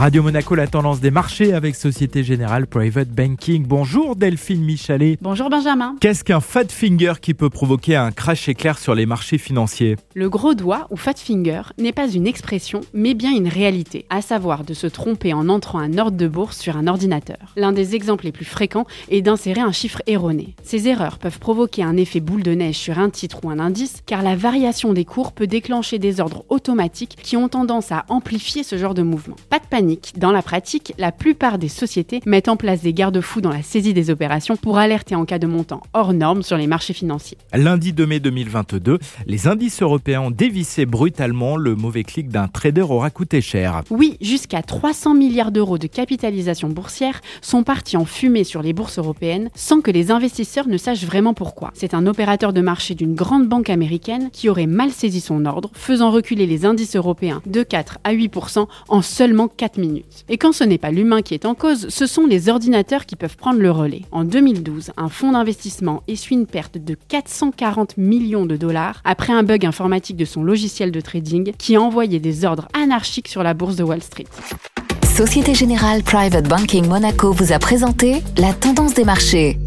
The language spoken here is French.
Radio Monaco, la tendance des marchés avec Société Générale Private Banking. Bonjour Delphine Michalet. Bonjour Benjamin. Qu'est-ce qu'un fat finger qui peut provoquer un crash éclair sur les marchés financiers? Le gros doigt ou fat finger n'est pas une expression, mais bien une réalité, à savoir de se tromper en entrant un ordre de bourse sur un ordinateur. L'un des exemples les plus fréquents est d'insérer un chiffre erroné. Ces erreurs peuvent provoquer un effet boule de neige sur un titre ou un indice, car la variation des cours peut déclencher des ordres automatiques qui ont tendance à amplifier ce genre de mouvement. Pas de panique dans la pratique, la plupart des sociétés mettent en place des garde-fous dans la saisie des opérations pour alerter en cas de montant hors norme sur les marchés financiers. Lundi 2 mai 2022, les indices européens ont dévissé brutalement. Le mauvais clic d'un trader aura coûté cher. Oui, jusqu'à 300 milliards d'euros de capitalisation boursière sont partis en fumée sur les bourses européennes sans que les investisseurs ne sachent vraiment pourquoi. C'est un opérateur de marché d'une grande banque américaine qui aurait mal saisi son ordre, faisant reculer les indices européens de 4 à 8% en seulement 4 Et quand ce n'est pas l'humain qui est en cause, ce sont les ordinateurs qui peuvent prendre le relais. En 2012, un fonds d'investissement essuie une perte de 440 millions de dollars après un bug informatique de son logiciel de trading qui a envoyé des ordres anarchiques sur la bourse de Wall Street. Société Générale Private Banking Monaco vous a présenté la tendance des marchés.